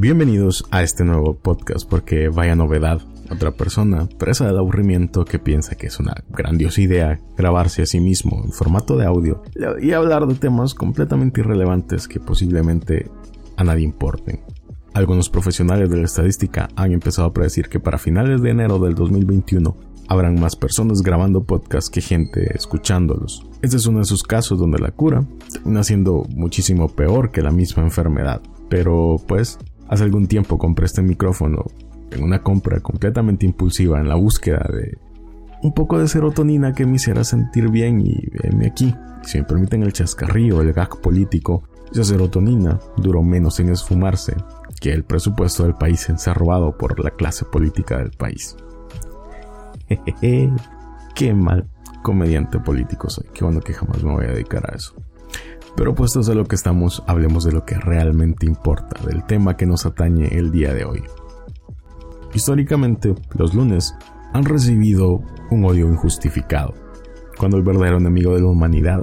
Bienvenidos a este nuevo podcast porque vaya novedad. Otra persona presa del aburrimiento que piensa que es una grandiosa idea grabarse a sí mismo en formato de audio y hablar de temas completamente irrelevantes que posiblemente a nadie importen. Algunos profesionales de la estadística han empezado a predecir que para finales de enero del 2021 habrán más personas grabando podcasts que gente escuchándolos. Este es uno de esos casos donde la cura termina siendo muchísimo peor que la misma enfermedad. Pero pues, hace algún tiempo compré este micrófono en una compra completamente impulsiva en la búsqueda de un poco de serotonina que me hiciera sentir bien y venme aquí. Si me permiten el chascarrillo, el gag político, esa serotonina duró menos en esfumarse que el presupuesto del país robado por la clase política del país. Qué mal comediante político soy. Qué bueno que jamás me voy a dedicar a eso. Pero puestos a lo que estamos, hablemos de lo que realmente importa, del tema que nos atañe el día de hoy. Históricamente, los lunes han recibido un odio injustificado, cuando el verdadero enemigo de la humanidad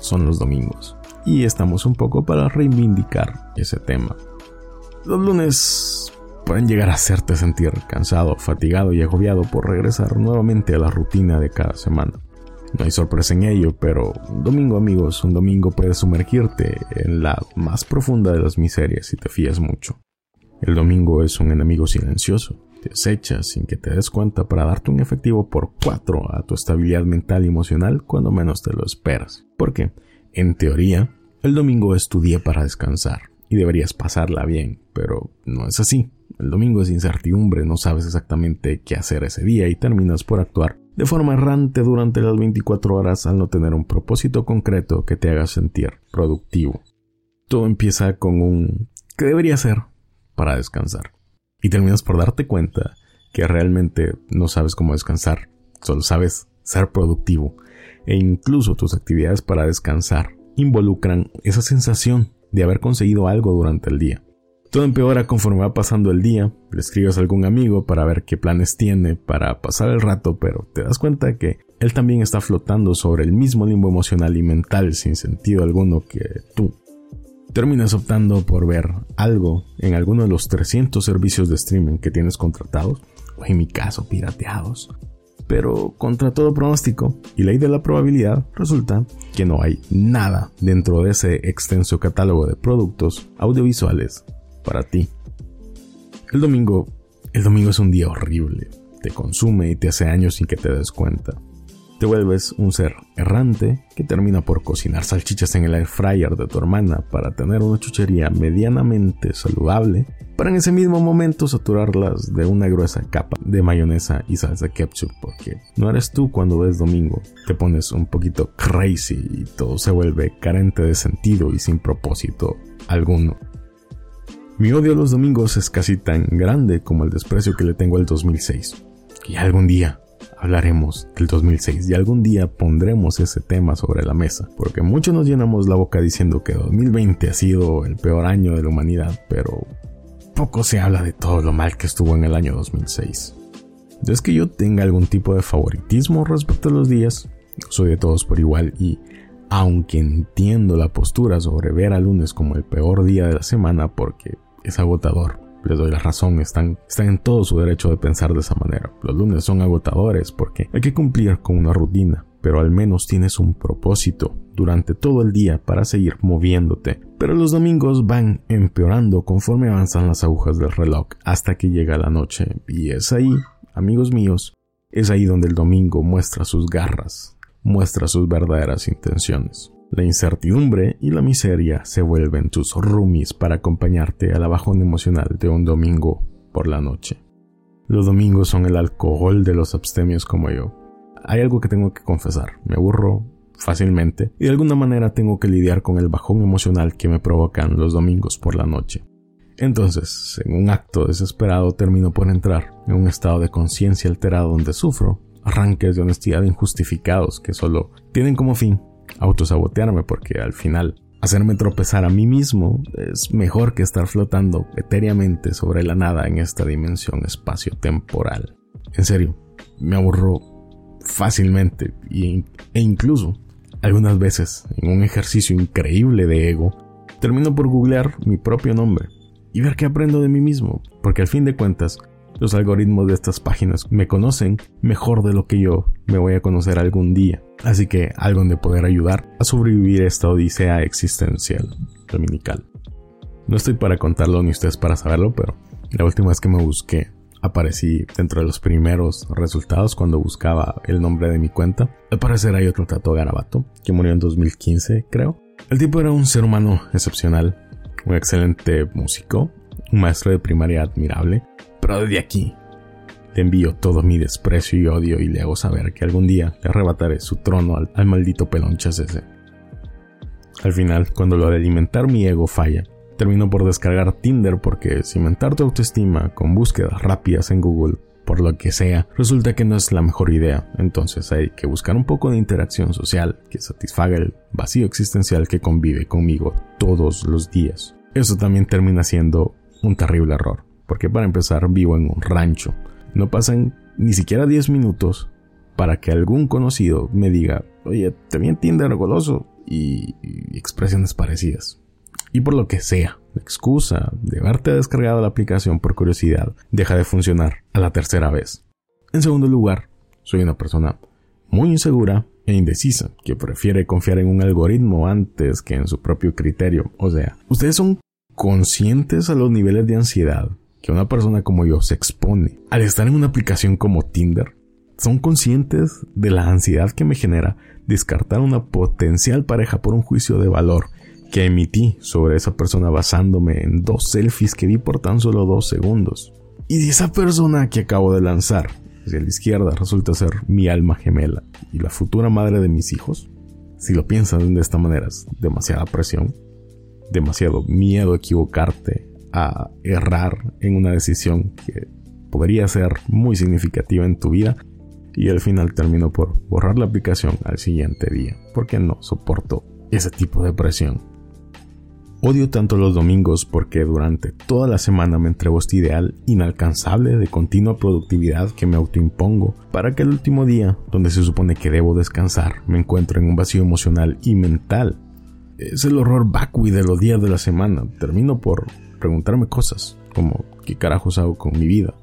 son los domingos. Y estamos un poco para reivindicar ese tema. Los lunes pueden llegar a hacerte sentir cansado, fatigado y agobiado por regresar nuevamente a la rutina de cada semana. No hay sorpresa en ello, pero un domingo amigos, un domingo puede sumergirte en la más profunda de las miserias si te fías mucho. El domingo es un enemigo silencioso, te acecha sin que te des cuenta para darte un efectivo por cuatro a tu estabilidad mental y emocional cuando menos te lo esperas. Porque, en teoría, el domingo es tu día para descansar y deberías pasarla bien, pero no es así. El domingo es incertidumbre, no sabes exactamente qué hacer ese día y terminas por actuar de forma errante durante las 24 horas al no tener un propósito concreto que te haga sentir productivo. Todo empieza con un ¿qué debería hacer para descansar? Y terminas por darte cuenta que realmente no sabes cómo descansar, solo sabes ser productivo. E incluso tus actividades para descansar involucran esa sensación de haber conseguido algo durante el día. Todo empeora conforme va pasando el día, le escribes a algún amigo para ver qué planes tiene para pasar el rato, pero te das cuenta que él también está flotando sobre el mismo limbo emocional y mental sin sentido alguno que tú. Terminas optando por ver algo en alguno de los 300 servicios de streaming que tienes contratados, o en mi caso pirateados. Pero contra todo pronóstico y ley de la probabilidad, resulta que no hay nada dentro de ese extenso catálogo de productos audiovisuales para ti. El domingo, el domingo es un día horrible, te consume y te hace años sin que te des cuenta. Te vuelves un ser errante que termina por cocinar salchichas en el air fryer de tu hermana para tener una chuchería medianamente saludable, para en ese mismo momento saturarlas de una gruesa capa de mayonesa y salsa ketchup, porque no eres tú cuando ves domingo, te pones un poquito crazy y todo se vuelve carente de sentido y sin propósito alguno. Mi odio a los domingos es casi tan grande como el desprecio que le tengo al 2006. Y algún día hablaremos del 2006 y algún día pondremos ese tema sobre la mesa, porque muchos nos llenamos la boca diciendo que 2020 ha sido el peor año de la humanidad, pero poco se habla de todo lo mal que estuvo en el año 2006. No es que yo tenga algún tipo de favoritismo respecto a los días, soy de todos por igual y aunque entiendo la postura sobre ver al lunes como el peor día de la semana porque es agotador. Les doy la razón, están, están en todo su derecho de pensar de esa manera. Los lunes son agotadores porque hay que cumplir con una rutina, pero al menos tienes un propósito durante todo el día para seguir moviéndote. Pero los domingos van empeorando conforme avanzan las agujas del reloj hasta que llega la noche. Y es ahí, amigos míos, es ahí donde el domingo muestra sus garras, muestra sus verdaderas intenciones. La incertidumbre y la miseria se vuelven tus roomies para acompañarte a la bajón emocional de un domingo por la noche. Los domingos son el alcohol de los abstemios como yo. Hay algo que tengo que confesar, me aburro fácilmente y de alguna manera tengo que lidiar con el bajón emocional que me provocan los domingos por la noche. Entonces, en un acto desesperado termino por entrar en un estado de conciencia alterado donde sufro arranques de honestidad injustificados que solo tienen como fin autosabotearme porque al final hacerme tropezar a mí mismo es mejor que estar flotando etéreamente sobre la nada en esta dimensión espacio-temporal. En serio, me aburro fácilmente e incluso algunas veces en un ejercicio increíble de ego termino por googlear mi propio nombre y ver qué aprendo de mí mismo, porque al fin de cuentas, los algoritmos de estas páginas me conocen mejor de lo que yo me voy a conocer algún día. Así que algo de poder ayudar a sobrevivir esta odisea existencial dominical. No estoy para contarlo ni ustedes para saberlo, pero la última vez que me busqué aparecí dentro de los primeros resultados cuando buscaba el nombre de mi cuenta. Al parecer hay otro Tato Garabato, que murió en 2015, creo. El tipo era un ser humano excepcional, un excelente músico, un maestro de primaria admirable, pero desde aquí le envío todo mi desprecio y odio y le hago saber que algún día le arrebataré su trono al, al maldito pelonchas ese. Al final, cuando lo de alimentar mi ego falla, termino por descargar Tinder porque cimentar tu autoestima con búsquedas rápidas en Google, por lo que sea, resulta que no es la mejor idea. Entonces hay que buscar un poco de interacción social que satisfaga el vacío existencial que convive conmigo todos los días. Eso también termina siendo un terrible error, porque para empezar vivo en un rancho. No pasan ni siquiera 10 minutos para que algún conocido me diga, oye, te vi en Tinder goloso y, expresiones parecidas y por lo que sea, la excusa de haberte descargado la aplicación por curiosidad deja de funcionar a la tercera vez. En segundo lugar, soy una persona muy insegura e indecisa, que prefiere confiar en un algoritmo antes que en su propio criterio. O sea, ustedes son conscientes a los niveles de ansiedad que una persona como yo se expone al estar en una aplicación como Tinder. Son conscientes de la ansiedad que me genera descartar una potencial pareja por un juicio de valor que emití sobre esa persona basándome en dos selfies que vi por tan solo dos segundos. Y si esa persona que acabo de lanzar hacia la izquierda resulta ser mi alma gemela y la futura madre de mis hijos, si lo piensan de esta manera es demasiada presión, demasiado miedo a equivocarte, a errar en una decisión que podría ser muy significativa en tu vida y al final termino por borrar la aplicación al siguiente día porque no soporto ese tipo de presión. Odio tanto los domingos porque durante toda la semana me entrego este ideal inalcanzable de continua productividad que me autoimpongo para que el último día, donde se supone que debo descansar, me encuentro en un vacío emocional y mental. Es el horror vacui de los días de la semana. Termino por preguntarme cosas como ¿qué carajos hago con mi vida?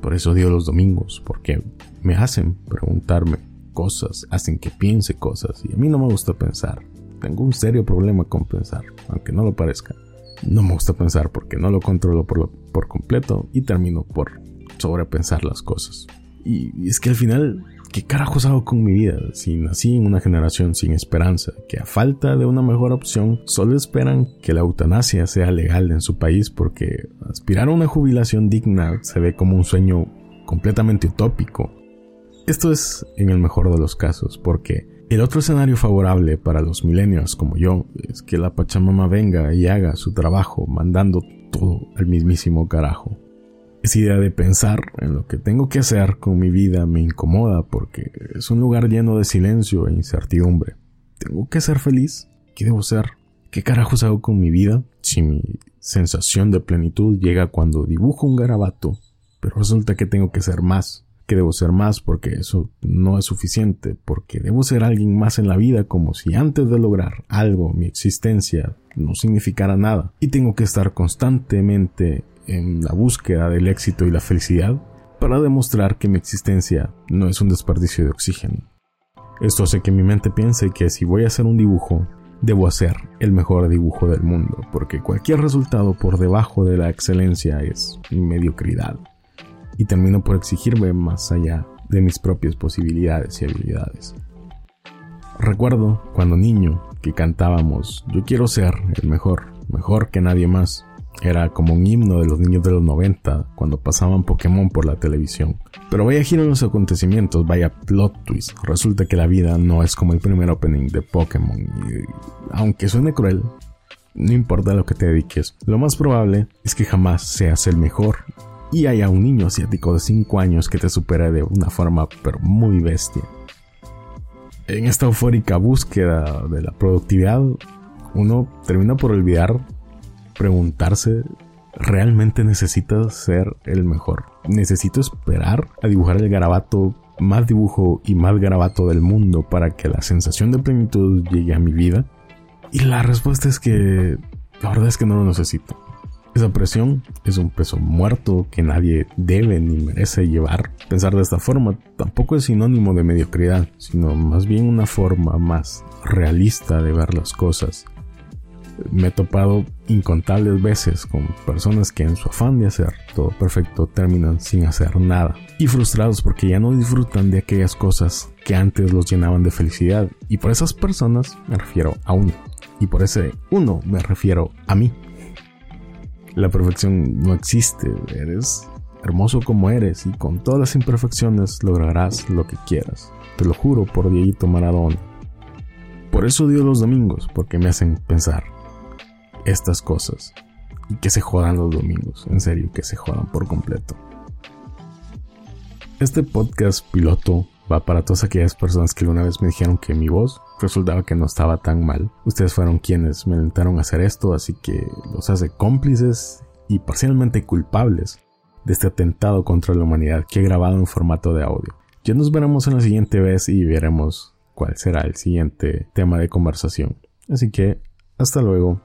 Por eso odio los domingos, porque me hacen preguntarme cosas, hacen que piense cosas y a mí no me gusta pensar. Tengo un serio problema con pensar, aunque no lo parezca. No me gusta pensar porque no lo controlo por, por completo y termino por sobrepensar las cosas. Y, es que al final, ¿qué carajos hago con mi vida? Si nací en una generación sin esperanza, que a falta de una mejor opción, solo esperan que la eutanasia sea legal en su país porque aspirar a una jubilación digna se ve como un sueño completamente utópico. Esto es en el mejor de los casos, porque el otro escenario favorable para los millennials como yo es que la Pachamama venga y haga su trabajo mandando todo al mismísimo carajo. Esa idea de pensar en lo que tengo que hacer con mi vida me incomoda porque es un lugar lleno de silencio e incertidumbre. ¿Tengo que ser feliz? ¿Qué debo ser? ¿Qué carajos hago con mi vida si mi sensación de plenitud llega cuando dibujo un garabato, pero resulta que tengo que ser más? que debo ser más porque eso no es suficiente, porque debo ser alguien más en la vida como si antes de lograr algo mi existencia no significara nada y tengo que estar constantemente en la búsqueda del éxito y la felicidad para demostrar que mi existencia no es un desperdicio de oxígeno. Esto hace que mi mente piense que si voy a hacer un dibujo, debo hacer el mejor dibujo del mundo, porque cualquier resultado por debajo de la excelencia es mediocridad y termino por exigirme más allá de mis propias posibilidades y habilidades. Recuerdo cuando niño que cantábamos Yo quiero ser el mejor, mejor que nadie más. Era como un himno de los niños de los 90 cuando pasaban Pokémon por la televisión. Pero vaya giro en los acontecimientos, vaya plot twist. Resulta que la vida no es como el primer opening de Pokémon. Y aunque suene cruel, no importa lo que te dediques, lo más probable es que jamás seas el mejor y haya un niño asiático de 5 años que te supera de una forma pero muy bestia. En esta eufórica búsqueda de la productividad, uno termina por olvidar preguntarse, ¿realmente necesitas ser el mejor? ¿Necesito esperar a dibujar el garabato más dibujo y más garabato del mundo para que la sensación de plenitud llegue a mi vida? Y la respuesta es que la verdad es que no lo necesito. Esa presión es un peso muerto que nadie debe ni merece llevar. Pensar de esta forma tampoco es sinónimo de mediocridad, sino más bien una forma más realista de ver las cosas. Me he topado incontables veces con personas que en su afán de hacer todo perfecto terminan sin hacer nada y frustrados porque ya no disfrutan de aquellas cosas que antes los llenaban de felicidad y por esas personas me refiero a uno y por ese uno me refiero a mí. La perfección no existe, eres hermoso como eres y con todas las imperfecciones lograrás lo que quieras. Te lo juro por Dieguito Maradona. Por eso dio los domingos, porque me hacen pensar estas cosas. Y que se jodan los domingos, en serio, que se jodan por completo. Este podcast piloto va para todas aquellas personas que alguna vez me dijeron que mi voz resultaba que no estaba tan mal. Ustedes fueron quienes me alentaron a hacer esto, así que los hace cómplices y parcialmente culpables de este atentado contra la humanidad que he grabado en formato de audio. Ya nos veremos en la siguiente vez y veremos cuál será el siguiente tema de conversación. Así que, hasta luego.